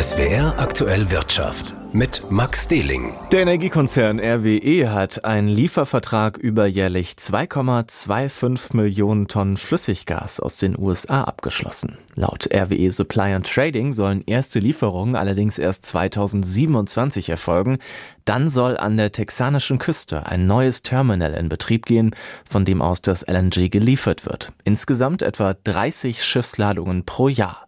SWR aktuell Wirtschaft mit Max Dehling. Der Energiekonzern RWE hat einen Liefervertrag über jährlich 2,25 Millionen Tonnen Flüssiggas aus den USA abgeschlossen. Laut RWE Supply and Trading sollen erste Lieferungen allerdings erst 2027 erfolgen. Dann soll an der texanischen Küste ein neues Terminal in Betrieb gehen, von dem aus das LNG geliefert wird. Insgesamt etwa 30 Schiffsladungen pro Jahr.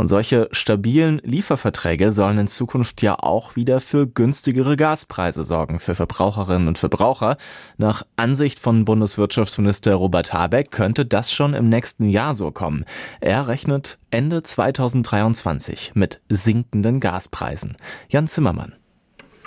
Und solche stabilen Lieferverträge sollen in Zukunft ja auch wieder für günstigere Gaspreise sorgen für Verbraucherinnen und Verbraucher. Nach Ansicht von Bundeswirtschaftsminister Robert Habeck könnte das schon im nächsten Jahr so kommen. Er rechnet Ende 2023 mit sinkenden Gaspreisen. Jan Zimmermann.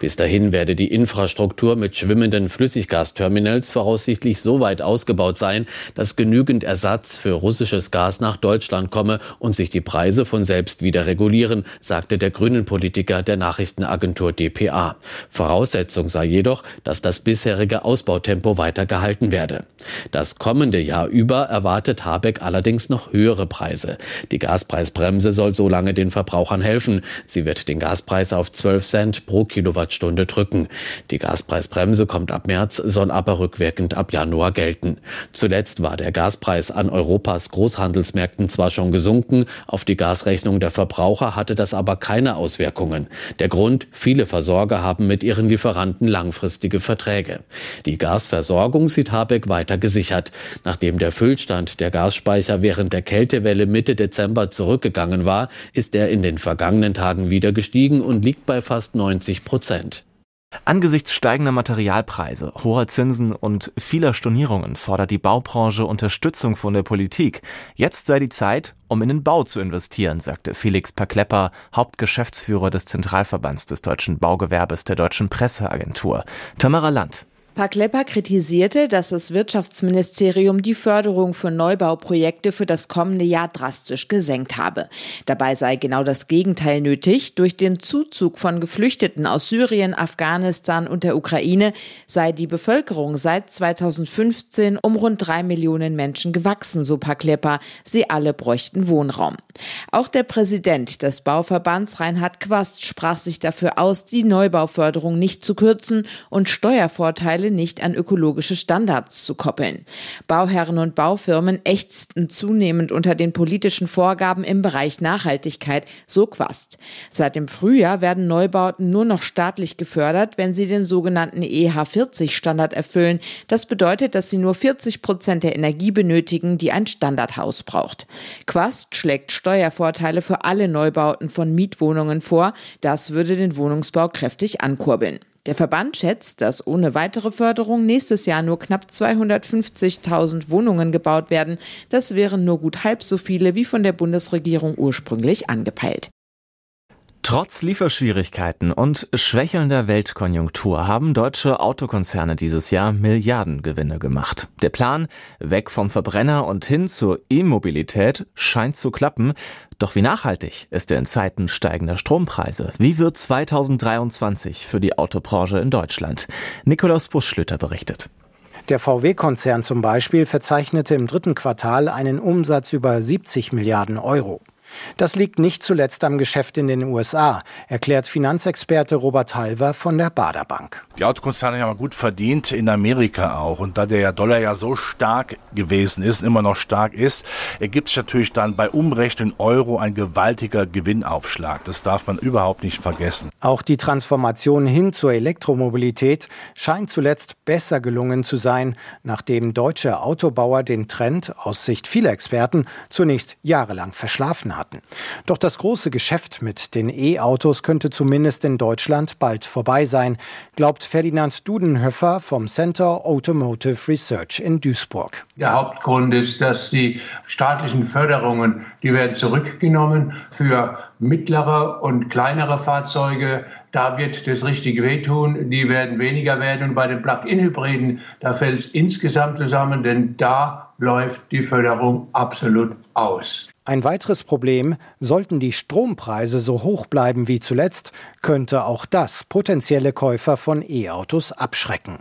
Bis dahin werde die Infrastruktur mit schwimmenden Flüssiggasterminals voraussichtlich so weit ausgebaut sein, dass genügend Ersatz für russisches Gas nach Deutschland komme und sich die Preise von selbst wieder regulieren, sagte der grünen Politiker der Nachrichtenagentur dpa. Voraussetzung sei jedoch, dass das bisherige Ausbautempo weiter gehalten werde. Das kommende Jahr über erwartet Habeck allerdings noch höhere Preise. Die Gaspreisbremse soll so lange den Verbrauchern helfen. Sie wird den Gaspreis auf 12 Cent pro Kilowatt Kilowattstunde drücken. Die Gaspreisbremse kommt ab März, soll aber rückwirkend ab Januar gelten. Zuletzt war der Gaspreis an Europas Großhandelsmärkten zwar schon gesunken, auf die Gasrechnung der Verbraucher hatte das aber keine Auswirkungen. Der Grund, viele Versorger haben mit ihren Lieferanten langfristige Verträge. Die Gasversorgung sieht Habeck weiter gesichert. Nachdem der Füllstand der Gasspeicher während der Kältewelle Mitte Dezember zurückgegangen war, ist er in den vergangenen Tagen wieder gestiegen und liegt bei fast 90 Prozent. Prozent. Angesichts steigender Materialpreise, hoher Zinsen und vieler Stornierungen fordert die Baubranche Unterstützung von der Politik. Jetzt sei die Zeit, um in den Bau zu investieren, sagte Felix Perklepper, Hauptgeschäftsführer des Zentralverbands des deutschen Baugewerbes der deutschen Presseagentur. Tamara Land. Paklepper kritisierte, dass das Wirtschaftsministerium die Förderung für Neubauprojekte für das kommende Jahr drastisch gesenkt habe. Dabei sei genau das Gegenteil nötig. Durch den Zuzug von Geflüchteten aus Syrien, Afghanistan und der Ukraine sei die Bevölkerung seit 2015 um rund drei Millionen Menschen gewachsen, so Paklepper. Sie alle bräuchten Wohnraum. Auch der Präsident des Bauverbands Reinhard Quast sprach sich dafür aus, die Neubauförderung nicht zu kürzen und Steuervorteile Bauteile nicht an ökologische Standards zu koppeln. Bauherren und Baufirmen ächzten zunehmend unter den politischen Vorgaben im Bereich Nachhaltigkeit, so Quast. Seit dem Frühjahr werden Neubauten nur noch staatlich gefördert, wenn sie den sogenannten EH40-Standard erfüllen. Das bedeutet, dass sie nur 40 Prozent der Energie benötigen, die ein Standardhaus braucht. Quast schlägt Steuervorteile für alle Neubauten von Mietwohnungen vor. Das würde den Wohnungsbau kräftig ankurbeln. Der Verband schätzt, dass ohne weitere Förderung nächstes Jahr nur knapp 250.000 Wohnungen gebaut werden. Das wären nur gut halb so viele wie von der Bundesregierung ursprünglich angepeilt. Trotz Lieferschwierigkeiten und schwächelnder Weltkonjunktur haben deutsche Autokonzerne dieses Jahr Milliardengewinne gemacht. Der Plan, weg vom Verbrenner und hin zur E-Mobilität, scheint zu klappen. Doch wie nachhaltig ist er in Zeiten steigender Strompreise? Wie wird 2023 für die Autobranche in Deutschland? Nikolaus Buschlüter berichtet. Der VW-Konzern zum Beispiel verzeichnete im dritten Quartal einen Umsatz über 70 Milliarden Euro. Das liegt nicht zuletzt am Geschäft in den USA, erklärt Finanzexperte Robert Halver von der Bader Bank. Die Autokonzerne haben gut verdient, in Amerika auch. Und da der Dollar ja so stark gewesen ist, immer noch stark ist, ergibt sich natürlich dann bei Umrechnen Euro ein gewaltiger Gewinnaufschlag. Das darf man überhaupt nicht vergessen. Auch die Transformation hin zur Elektromobilität scheint zuletzt besser gelungen zu sein, nachdem deutsche Autobauer den Trend aus Sicht vieler Experten zunächst jahrelang verschlafen hatten hatten. Doch das große Geschäft mit den E-Autos könnte zumindest in Deutschland bald vorbei sein, glaubt Ferdinand Dudenhöfer vom Center Automotive Research in Duisburg. Der Hauptgrund ist, dass die staatlichen Förderungen, die werden zurückgenommen für mittlere und kleinere Fahrzeuge. Da wird das richtige wehtun. Die werden weniger werden. Und bei den Plug-in-Hybriden, da fällt es insgesamt zusammen, denn da läuft die Förderung absolut aus. Ein weiteres Problem, sollten die Strompreise so hoch bleiben wie zuletzt, könnte auch das potenzielle Käufer von E-Autos abschrecken.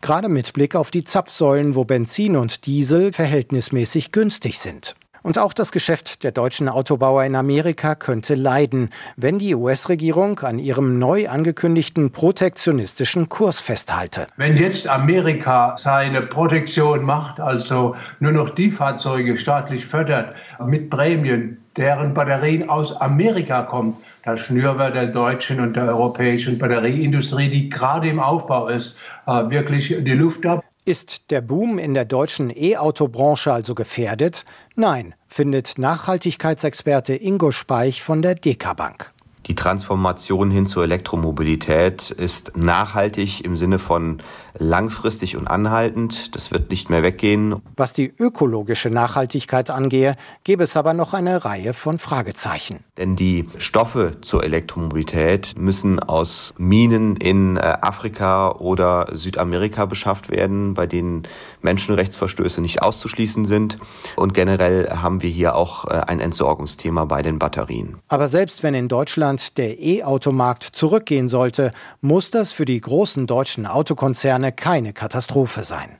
Gerade mit Blick auf die Zapfsäulen, wo Benzin und Diesel verhältnismäßig günstig sind. Und auch das Geschäft der deutschen Autobauer in Amerika könnte leiden, wenn die US-Regierung an ihrem neu angekündigten protektionistischen Kurs festhalte. Wenn jetzt Amerika seine Protektion macht, also nur noch die Fahrzeuge staatlich fördert mit Prämien, deren Batterien aus Amerika kommen, da schnüren wir der deutschen und der europäischen Batterieindustrie, die gerade im Aufbau ist, äh, wirklich die Luft ab. Ist der Boom in der deutschen E-Auto-Branche also gefährdet? Nein, findet Nachhaltigkeitsexperte Ingo Speich von der DK Bank. Die Transformation hin zur Elektromobilität ist nachhaltig im Sinne von langfristig und anhaltend. Das wird nicht mehr weggehen. Was die ökologische Nachhaltigkeit angehe, gäbe es aber noch eine Reihe von Fragezeichen. Denn die Stoffe zur Elektromobilität müssen aus Minen in äh, Afrika oder Südamerika beschafft werden, bei denen Menschenrechtsverstöße nicht auszuschließen sind. Und generell haben wir hier auch äh, ein Entsorgungsthema bei den Batterien. Aber selbst wenn in Deutschland der E-Automarkt zurückgehen sollte, muss das für die großen deutschen Autokonzerne keine Katastrophe sein.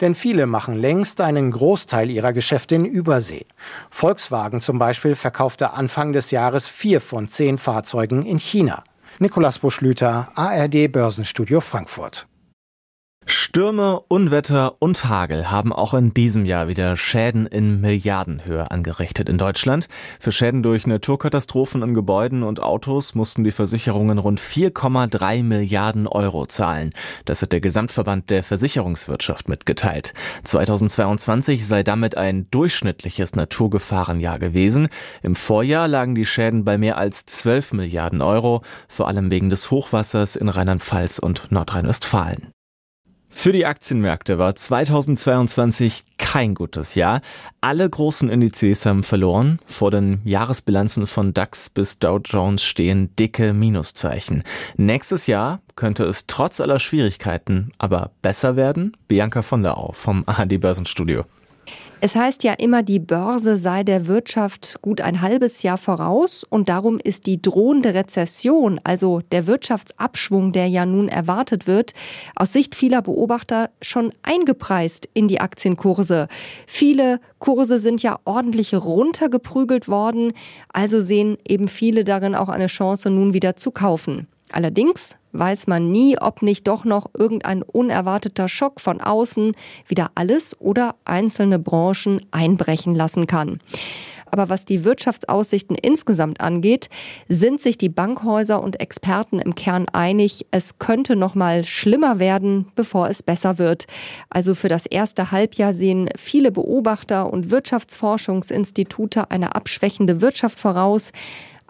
Denn viele machen längst einen Großteil ihrer Geschäfte in Übersee. Volkswagen zum Beispiel verkaufte Anfang des Jahres vier von zehn Fahrzeugen in China. Nikolaus Buschlüter, ARD Börsenstudio Frankfurt. Stürme, Unwetter und Hagel haben auch in diesem Jahr wieder Schäden in Milliardenhöhe angerichtet in Deutschland. Für Schäden durch Naturkatastrophen in Gebäuden und Autos mussten die Versicherungen rund 4,3 Milliarden Euro zahlen. Das hat der Gesamtverband der Versicherungswirtschaft mitgeteilt. 2022 sei damit ein durchschnittliches Naturgefahrenjahr gewesen. Im Vorjahr lagen die Schäden bei mehr als 12 Milliarden Euro, vor allem wegen des Hochwassers in Rheinland-Pfalz und Nordrhein-Westfalen. Für die Aktienmärkte war 2022 kein gutes Jahr. Alle großen Indizes haben verloren. Vor den Jahresbilanzen von DAX bis Dow Jones stehen dicke Minuszeichen. Nächstes Jahr könnte es trotz aller Schwierigkeiten aber besser werden. Bianca von der Au vom AHD Börsenstudio. Es heißt ja immer, die Börse sei der Wirtschaft gut ein halbes Jahr voraus und darum ist die drohende Rezession, also der Wirtschaftsabschwung, der ja nun erwartet wird, aus Sicht vieler Beobachter schon eingepreist in die Aktienkurse. Viele Kurse sind ja ordentlich runtergeprügelt worden, also sehen eben viele darin auch eine Chance, nun wieder zu kaufen. Allerdings weiß man nie, ob nicht doch noch irgendein unerwarteter Schock von außen wieder alles oder einzelne Branchen einbrechen lassen kann. Aber was die Wirtschaftsaussichten insgesamt angeht, sind sich die Bankhäuser und Experten im Kern einig, es könnte noch mal schlimmer werden, bevor es besser wird. Also für das erste Halbjahr sehen viele Beobachter und Wirtschaftsforschungsinstitute eine abschwächende Wirtschaft voraus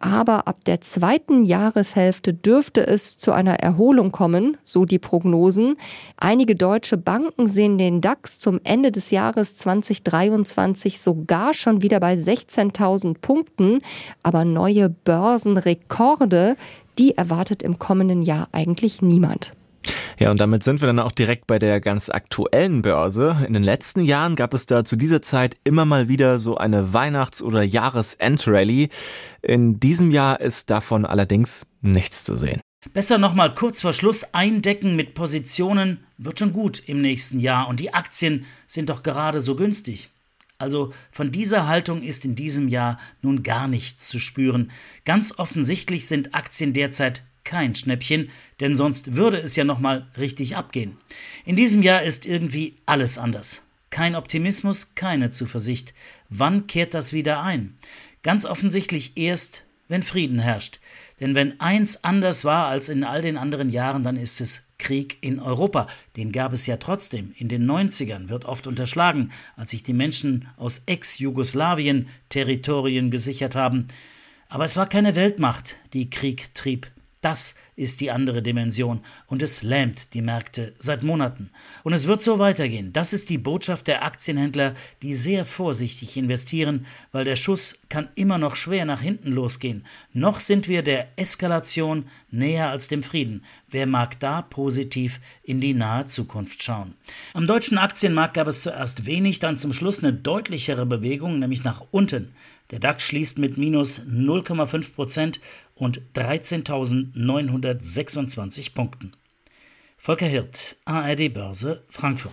aber ab der zweiten Jahreshälfte dürfte es zu einer Erholung kommen, so die Prognosen. Einige deutsche Banken sehen den DAX zum Ende des Jahres 2023 sogar schon wieder bei 16.000 Punkten, aber neue Börsenrekorde, die erwartet im kommenden Jahr eigentlich niemand. Ja, und damit sind wir dann auch direkt bei der ganz aktuellen Börse. In den letzten Jahren gab es da zu dieser Zeit immer mal wieder so eine Weihnachts- oder Jahresendrallye. In diesem Jahr ist davon allerdings nichts zu sehen. Besser nochmal kurz vor Schluss eindecken mit Positionen wird schon gut im nächsten Jahr und die Aktien sind doch gerade so günstig. Also von dieser Haltung ist in diesem Jahr nun gar nichts zu spüren. Ganz offensichtlich sind Aktien derzeit kein Schnäppchen, denn sonst würde es ja nochmal richtig abgehen. In diesem Jahr ist irgendwie alles anders. Kein Optimismus, keine Zuversicht. Wann kehrt das wieder ein? Ganz offensichtlich erst, wenn Frieden herrscht. Denn wenn eins anders war als in all den anderen Jahren, dann ist es Krieg in Europa. Den gab es ja trotzdem. In den 90ern wird oft unterschlagen, als sich die Menschen aus Ex-Jugoslawien Territorien gesichert haben. Aber es war keine Weltmacht, die Krieg trieb. Das ist die andere Dimension und es lähmt die Märkte seit Monaten. Und es wird so weitergehen. Das ist die Botschaft der Aktienhändler, die sehr vorsichtig investieren, weil der Schuss kann immer noch schwer nach hinten losgehen. Noch sind wir der Eskalation näher als dem Frieden. Wer mag da positiv in die nahe Zukunft schauen? Am deutschen Aktienmarkt gab es zuerst wenig, dann zum Schluss eine deutlichere Bewegung, nämlich nach unten. Der DAX schließt mit minus 0,5 Prozent und 13.926 Punkten. Volker Hirt, ARD Börse, Frankfurt.